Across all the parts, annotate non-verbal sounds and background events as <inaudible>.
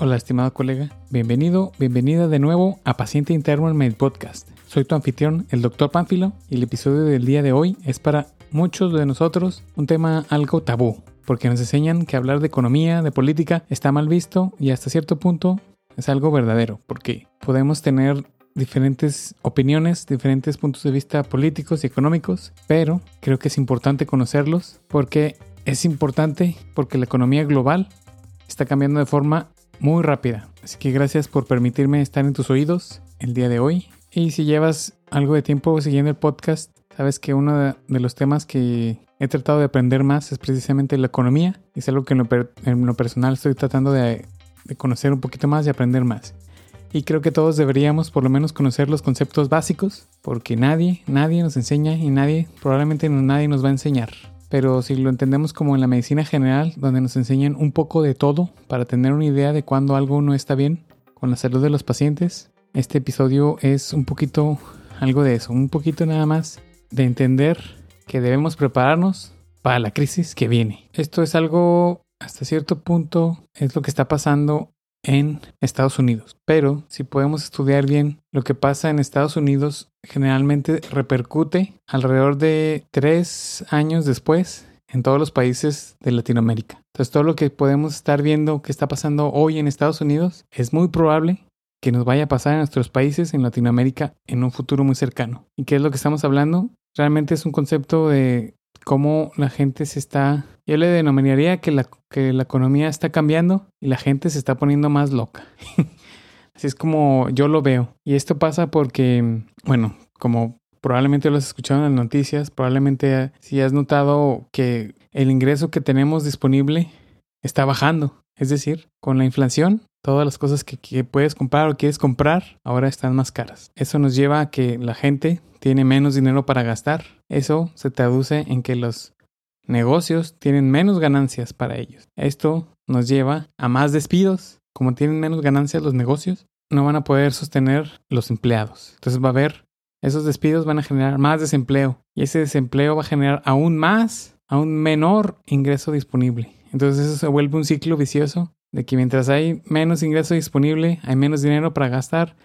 Hola, estimado colega. Bienvenido, bienvenida de nuevo a Paciente Interno en Podcast. Soy tu anfitrión, el Dr. Pánfilo, y el episodio del día de hoy es para muchos de nosotros un tema algo tabú, porque nos enseñan que hablar de economía, de política, está mal visto y hasta cierto punto es algo verdadero, porque podemos tener diferentes opiniones, diferentes puntos de vista políticos y económicos, pero creo que es importante conocerlos porque es importante porque la economía global está cambiando de forma muy rápida. Así que gracias por permitirme estar en tus oídos el día de hoy. Y si llevas algo de tiempo siguiendo el podcast, sabes que uno de los temas que he tratado de aprender más es precisamente la economía. Es algo que en lo, personal estoy tratando de, de conocer un poquito más y aprender más. Y creo que todos deberíamos por lo menos conocer los conceptos básicos, porque nadie, nadie nos enseña y nadie, probablemente nadie nos va a enseñar. Pero si lo entendemos como en la medicina general, donde nos enseñan un poco de todo para tener una idea de cuando algo no está bien con la salud de los pacientes, este episodio es un poquito algo de eso, un poquito nada más de entender que debemos prepararnos para la crisis que viene. Esto es algo hasta cierto punto es lo que está pasando en Estados Unidos. Pero si podemos estudiar bien lo que pasa en Estados Unidos, generalmente repercute alrededor de tres años después en todos los países de Latinoamérica. Entonces todo lo que podemos estar viendo que está pasando hoy en Estados Unidos es muy probable que nos vaya a pasar en nuestros países en Latinoamérica en un futuro muy cercano. ¿Y qué es lo que estamos hablando? Realmente es un concepto de cómo la gente se está, yo le denominaría que la, que la economía está cambiando y la gente se está poniendo más loca. <laughs> Así es como yo lo veo. Y esto pasa porque, bueno, como probablemente lo has escuchado en las noticias, probablemente si has notado que el ingreso que tenemos disponible está bajando. Es decir, con la inflación, todas las cosas que, que, puedes comprar o quieres comprar ahora están más caras. Eso nos lleva a que la gente tiene menos dinero para gastar. Eso se traduce en que los negocios tienen menos ganancias para ellos. Esto nos lleva a más despidos. Como tienen menos ganancias los negocios, no van a poder sostener los empleados. Entonces va a haber, esos despidos van a generar más desempleo y ese desempleo va a generar aún más, aún menor ingreso disponible. Entonces eso se vuelve un ciclo vicioso de que mientras hay menos ingreso disponible, hay menos dinero para gastar,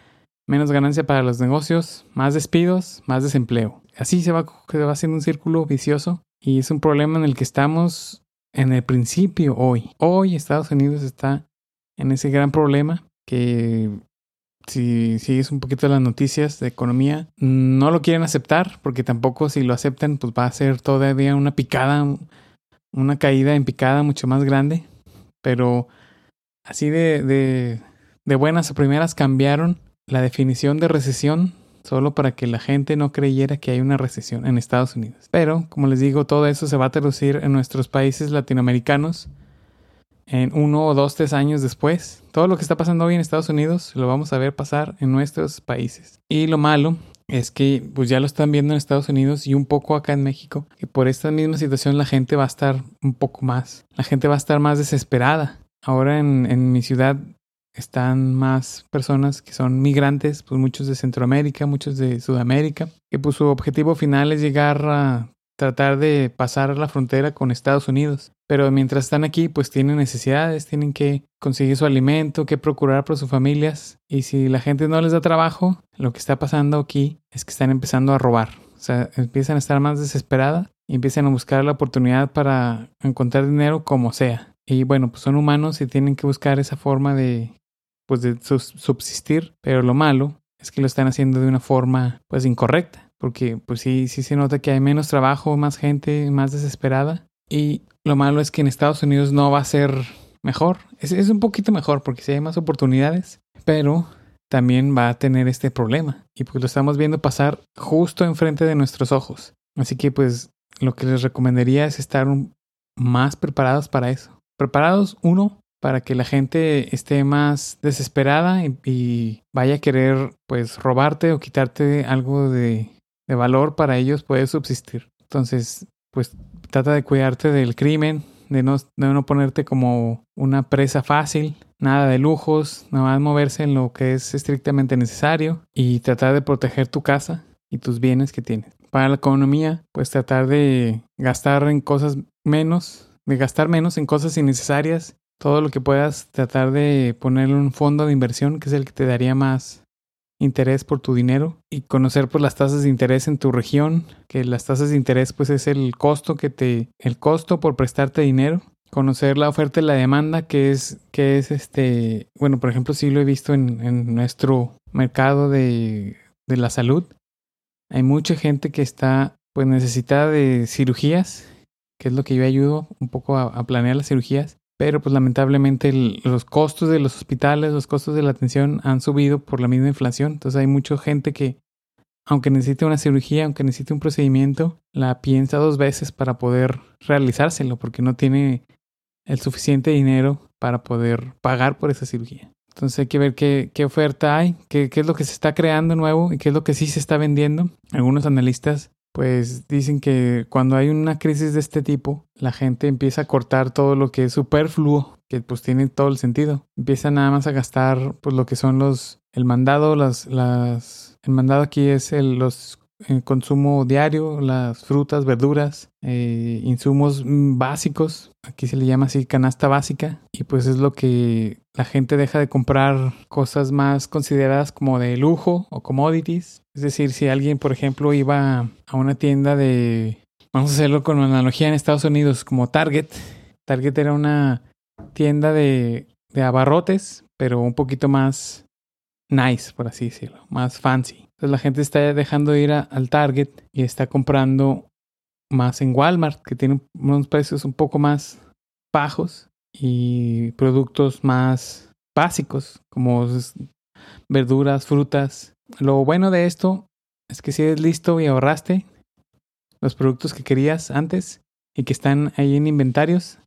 menos ganancia para los negocios, más despidos, más desempleo. Así se va, se va haciendo un círculo vicioso y es un problema en el que estamos en el principio hoy. Hoy Estados Unidos está en ese gran problema que si sigues un poquito las noticias de economía, no lo quieren aceptar porque tampoco si lo aceptan pues va a ser todavía una picada, una caída en picada mucho más grande. Pero así de, de, de buenas a primeras cambiaron la definición de recesión solo para que la gente no creyera que hay una recesión en Estados Unidos. Pero, como les digo, todo eso se va a traducir en nuestros países latinoamericanos en uno o dos, tres años después. Todo lo que está pasando hoy en Estados Unidos lo vamos a ver pasar en nuestros países. Y lo malo es que pues ya lo están viendo en Estados Unidos y un poco acá en México, que por esta misma situación la gente va a estar un poco más, la gente va a estar más desesperada. Ahora en, en mi ciudad están más personas que son migrantes, pues muchos de Centroamérica, muchos de Sudamérica, que pues su objetivo final es llegar a tratar de pasar la frontera con Estados Unidos. Pero mientras están aquí, pues tienen necesidades, tienen que conseguir su alimento, que procurar por sus familias. Y si la gente no les da trabajo, lo que está pasando aquí es que están empezando a robar. O sea, empiezan a estar más desesperadas y empiezan a buscar la oportunidad para encontrar dinero como sea. Y bueno, pues son humanos y tienen que buscar esa forma de pues de subsistir, pero lo malo es que lo están haciendo de una forma pues incorrecta, porque pues sí, sí se nota que hay menos trabajo, más gente, más desesperada y lo malo es que en Estados Unidos no va a ser mejor, es, es un poquito mejor porque sí hay más oportunidades, pero también va a tener este problema y pues lo estamos viendo pasar justo enfrente de nuestros ojos. Así que pues lo que les recomendaría es estar más preparados para eso. Preparados, uno, para que la gente esté más desesperada y, vaya a querer pues robarte o quitarte algo de, valor para ellos puede subsistir. Entonces, pues trata de cuidarte del crimen, de no, de no ponerte como una presa fácil, nada de lujos, nada más moverse en lo que es estrictamente necesario y tratar de proteger tu casa y tus bienes que tienes. Para la economía, pues tratar de gastar en cosas menos, de gastar menos en cosas innecesarias todo lo que puedas tratar de ponerle un fondo de inversión que es el que te daría más interés por tu dinero y conocer pues las tasas de interés en tu región, que las tasas de interés pues es el costo que te el costo por prestarte dinero, conocer la oferta y la demanda que es que es este, bueno, por ejemplo, sí lo he visto en, en nuestro mercado de, de la salud. Hay mucha gente que está pues necesitada de cirugías, que es lo que yo ayudo un poco a planear las cirugías pero pues lamentablemente los costos de los hospitales, los costos de la atención han subido por la misma inflación. Entonces hay mucha gente que, aunque necesite una cirugía, aunque necesite un procedimiento, la piensa dos veces para poder realizárselo porque no tiene el suficiente dinero para poder pagar por esa cirugía. Entonces hay que ver qué, qué oferta hay, qué, qué, es lo que se está creando nuevo y qué es lo que sí se está vendiendo. Algunos analistas pues dicen que cuando hay una crisis de este tipo, la gente empieza a cortar todo lo que es superfluo, que pues tiene todo el sentido. Empieza nada más a gastar pues lo que son los el mandado, las las el mandado aquí es el los el consumo diario, las frutas, verduras, eh, insumos básicos, aquí se le llama así canasta básica, y pues es lo que la gente deja de comprar cosas más consideradas como de lujo o commodities. Es decir, si alguien, por ejemplo, iba a una tienda de, vamos a hacerlo con analogía en Estados Unidos, como Target. Target era una tienda de, de abarrotes, pero un poquito más nice, por así decirlo, más fancy. Entonces la gente está dejando de ir al Target y está comprando más en Walmart, que tiene unos precios un poco más bajos y productos más básicos, como verduras, frutas. Lo bueno de esto es que si eres listo y ahorraste los productos que querías antes y que están ahí en inventarios,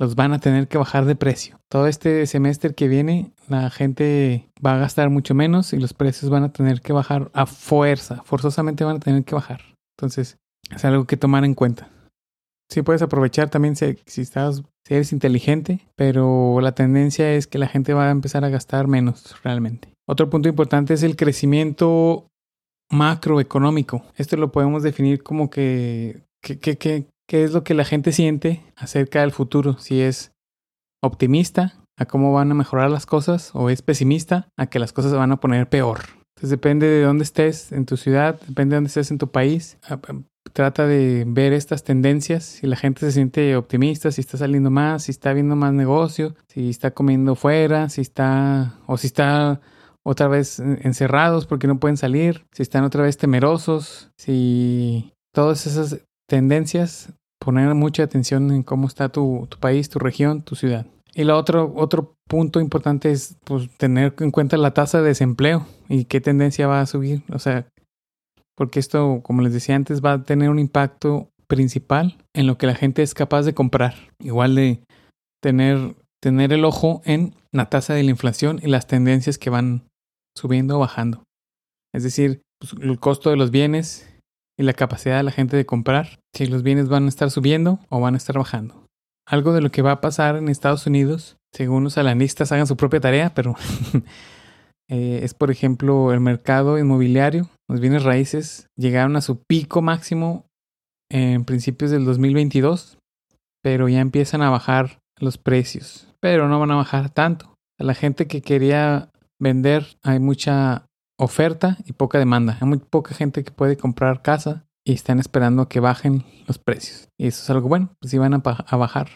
los van a tener que bajar de precio. Todo este semestre que viene, la gente va a gastar mucho menos y los precios van a tener que bajar a fuerza, forzosamente van a tener que bajar. Entonces, es algo que tomar en cuenta. Sí puedes aprovechar también si, si, estás, si eres inteligente, pero la tendencia es que la gente va a empezar a gastar menos realmente. Otro punto importante es el crecimiento macroeconómico. Esto lo podemos definir como que, que, que, que qué es lo que la gente siente acerca del futuro, si es optimista a cómo van a mejorar las cosas o es pesimista a que las cosas se van a poner peor. Entonces depende de dónde estés en tu ciudad, depende de dónde estés en tu país. Trata de ver estas tendencias, si la gente se siente optimista, si está saliendo más, si está viendo más negocio, si está comiendo fuera, si está o si está otra vez encerrados porque no pueden salir, si están otra vez temerosos, si todas esas tendencias poner mucha atención en cómo está tu, tu país, tu región, tu ciudad. Y lo otro, otro punto importante es pues, tener en cuenta la tasa de desempleo y qué tendencia va a subir. O sea, porque esto, como les decía antes, va a tener un impacto principal en lo que la gente es capaz de comprar. Igual de tener, tener el ojo en la tasa de la inflación y las tendencias que van subiendo o bajando. Es decir, pues, el costo de los bienes y la capacidad de la gente de comprar, si los bienes van a estar subiendo o van a estar bajando. Algo de lo que va a pasar en Estados Unidos, según los analistas hagan su propia tarea, pero <laughs> eh, es por ejemplo el mercado inmobiliario, los bienes raíces llegaron a su pico máximo en principios del 2022, pero ya empiezan a bajar los precios, pero no van a bajar tanto. A la gente que quería vender hay mucha oferta y poca demanda. Hay muy poca gente que puede comprar casa y están esperando que bajen los precios. Y eso es algo bueno, pues si van a, a bajar.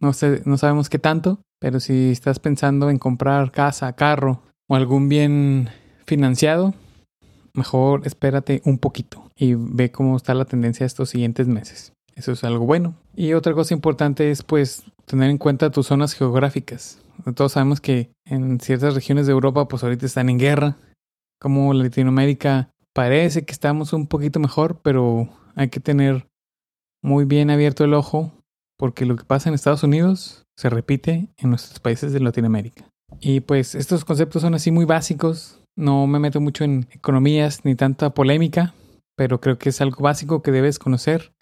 No, sé, no sabemos qué tanto, pero si estás pensando en comprar casa, carro o algún bien financiado, mejor espérate un poquito y ve cómo está la tendencia estos siguientes meses. Eso es algo bueno. Y otra cosa importante es pues tener en cuenta tus zonas geográficas. Todos sabemos que en ciertas regiones de Europa pues ahorita están en guerra como Latinoamérica parece que estamos un poquito mejor, pero hay que tener muy bien abierto el ojo porque lo que pasa en Estados Unidos se repite en nuestros países de Latinoamérica. Y pues estos conceptos son así muy básicos, no me meto mucho en economías ni tanta polémica, pero creo que es algo básico que debes conocer,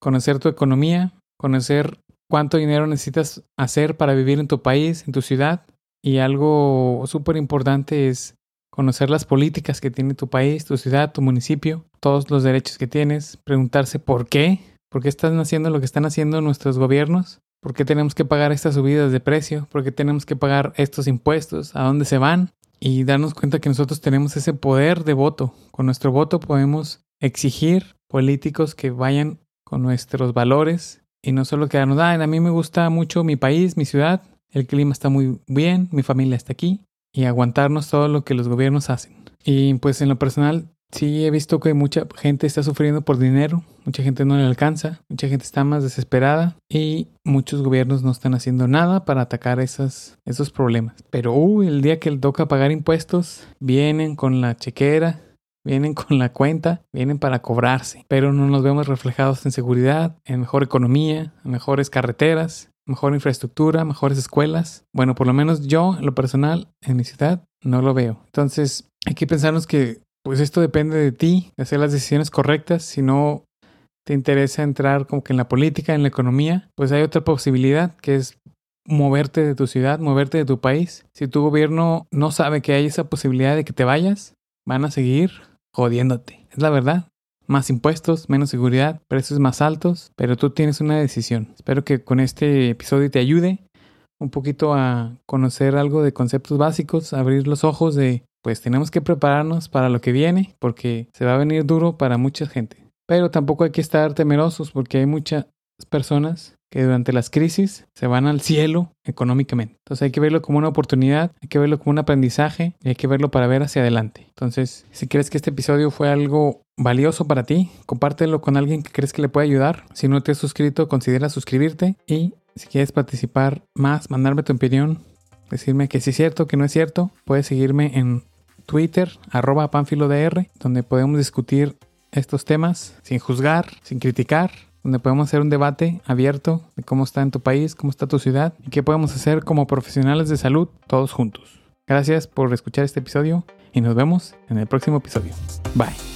conocer tu economía, conocer cuánto dinero necesitas hacer para vivir en tu país, en tu ciudad, y algo súper importante es conocer las políticas que tiene tu país, tu ciudad, tu municipio, todos los derechos que tienes, preguntarse por qué, por qué están haciendo lo que están haciendo nuestros gobiernos ¿Por qué tenemos que pagar estas subidas de precio? ¿Por qué tenemos que pagar estos impuestos? ¿A dónde se van? Y darnos cuenta que nosotros tenemos ese poder de voto. Con nuestro voto podemos exigir políticos que vayan con nuestros valores y no solo quedarnos, ah, a mí me gusta mucho mi país, mi ciudad, el clima está muy bien, mi familia está aquí y aguantarnos todo lo que los gobiernos hacen. Y pues en lo personal sí he visto que mucha gente está sufriendo por dinero, mucha gente no le alcanza, mucha gente está más desesperada y muchos gobiernos no están haciendo nada para atacar esos problemas. Pero uh, el día que le toca pagar impuestos, vienen con la chequera, vienen con la cuenta, vienen para cobrarse, pero no nos vemos reflejados en seguridad, en mejor economía, mejores carreteras, mejor infraestructura, mejores escuelas. Bueno, por lo menos yo, en lo personal, en mi ciudad, no lo veo. Entonces, hay que pensarnos que pues esto depende de ti, de hacer las decisiones correctas. Si no te interesa entrar como que en la política, en la economía, pues hay otra posibilidad que es moverte de tu ciudad, moverte de tu país. Si tu gobierno no sabe que hay esa posibilidad de que te vayas, van a seguir jodiéndote. Es la verdad. Más impuestos, menos seguridad, precios más altos, pero tú tienes una decisión. Espero que con este episodio te ayude un poquito a conocer algo de conceptos básicos, abrir los ojos de pues tenemos que prepararnos para lo que viene porque se va a venir duro para mucha gente. Pero tampoco hay que estar temerosos porque hay muchas personas que durante las crisis se van al cielo económicamente. Entonces hay que verlo como una oportunidad, hay que verlo como un aprendizaje y hay que verlo para ver hacia adelante. Entonces, si crees que este episodio fue algo valioso para ti, compártelo con alguien que crees que le puede ayudar. Si no te has suscrito, considera suscribirte y si quieres participar más, mandarme tu opinión, decirme que sí es cierto, que no es cierto, puedes seguirme en Twitter, arroba panfilodr, donde podemos discutir estos temas sin juzgar, sin criticar, donde podemos hacer un debate abierto de cómo está en tu país, cómo está tu ciudad y qué podemos hacer como profesionales de salud todos juntos. Gracias por escuchar este episodio y nos vemos en el próximo episodio. Bye.